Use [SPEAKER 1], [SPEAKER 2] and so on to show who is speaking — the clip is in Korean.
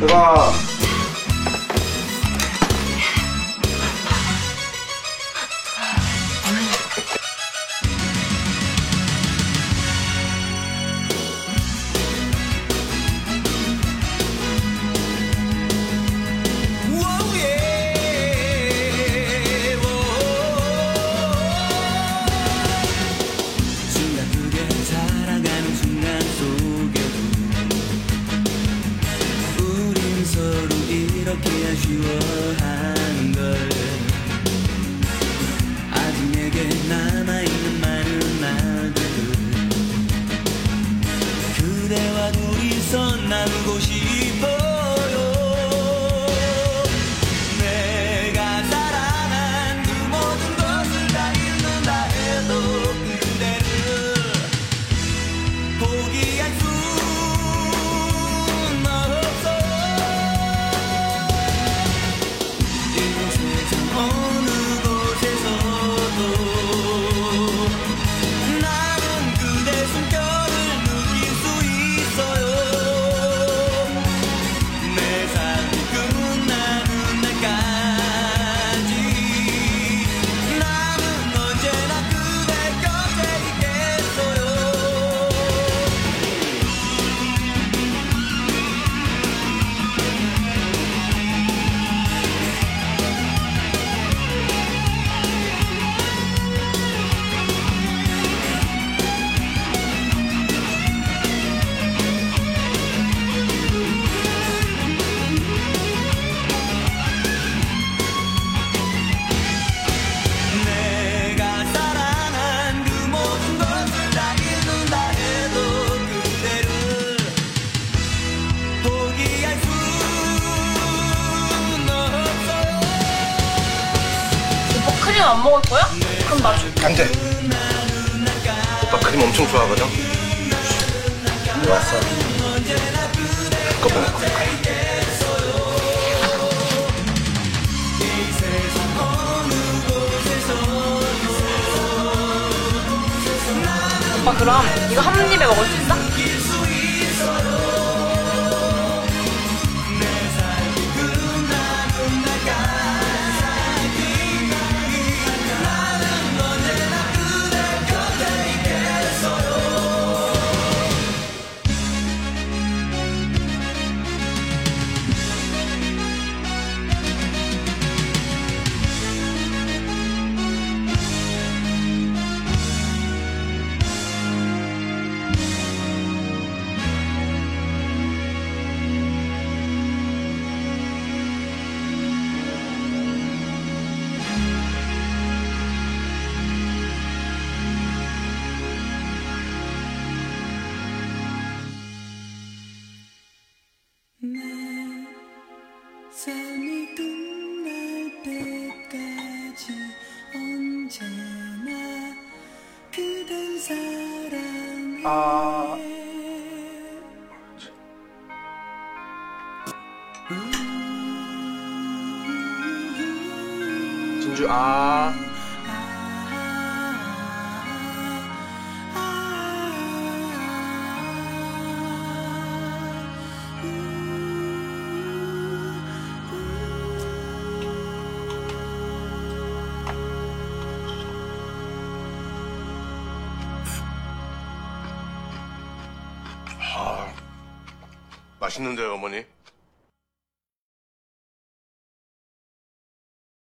[SPEAKER 1] 내가
[SPEAKER 2] 이렇게 아쉬워하는 걸. 아직 내게 남아있는 많은 날들 그대와 둘이서 나누고 싶
[SPEAKER 3] 안 먹을 거야? 그럼 나 줘.
[SPEAKER 1] 안 돼. 오빠 크림 엄청 좋아하거든. 왔어. 그거 먹어.
[SPEAKER 3] 오빠 그럼 이거 한 입에 먹을 수 있어?
[SPEAKER 2] 삶이 끝날 때까지 언제나 그댄 사랑해
[SPEAKER 1] 아. 진주 아. 맛있는데요, 어머니?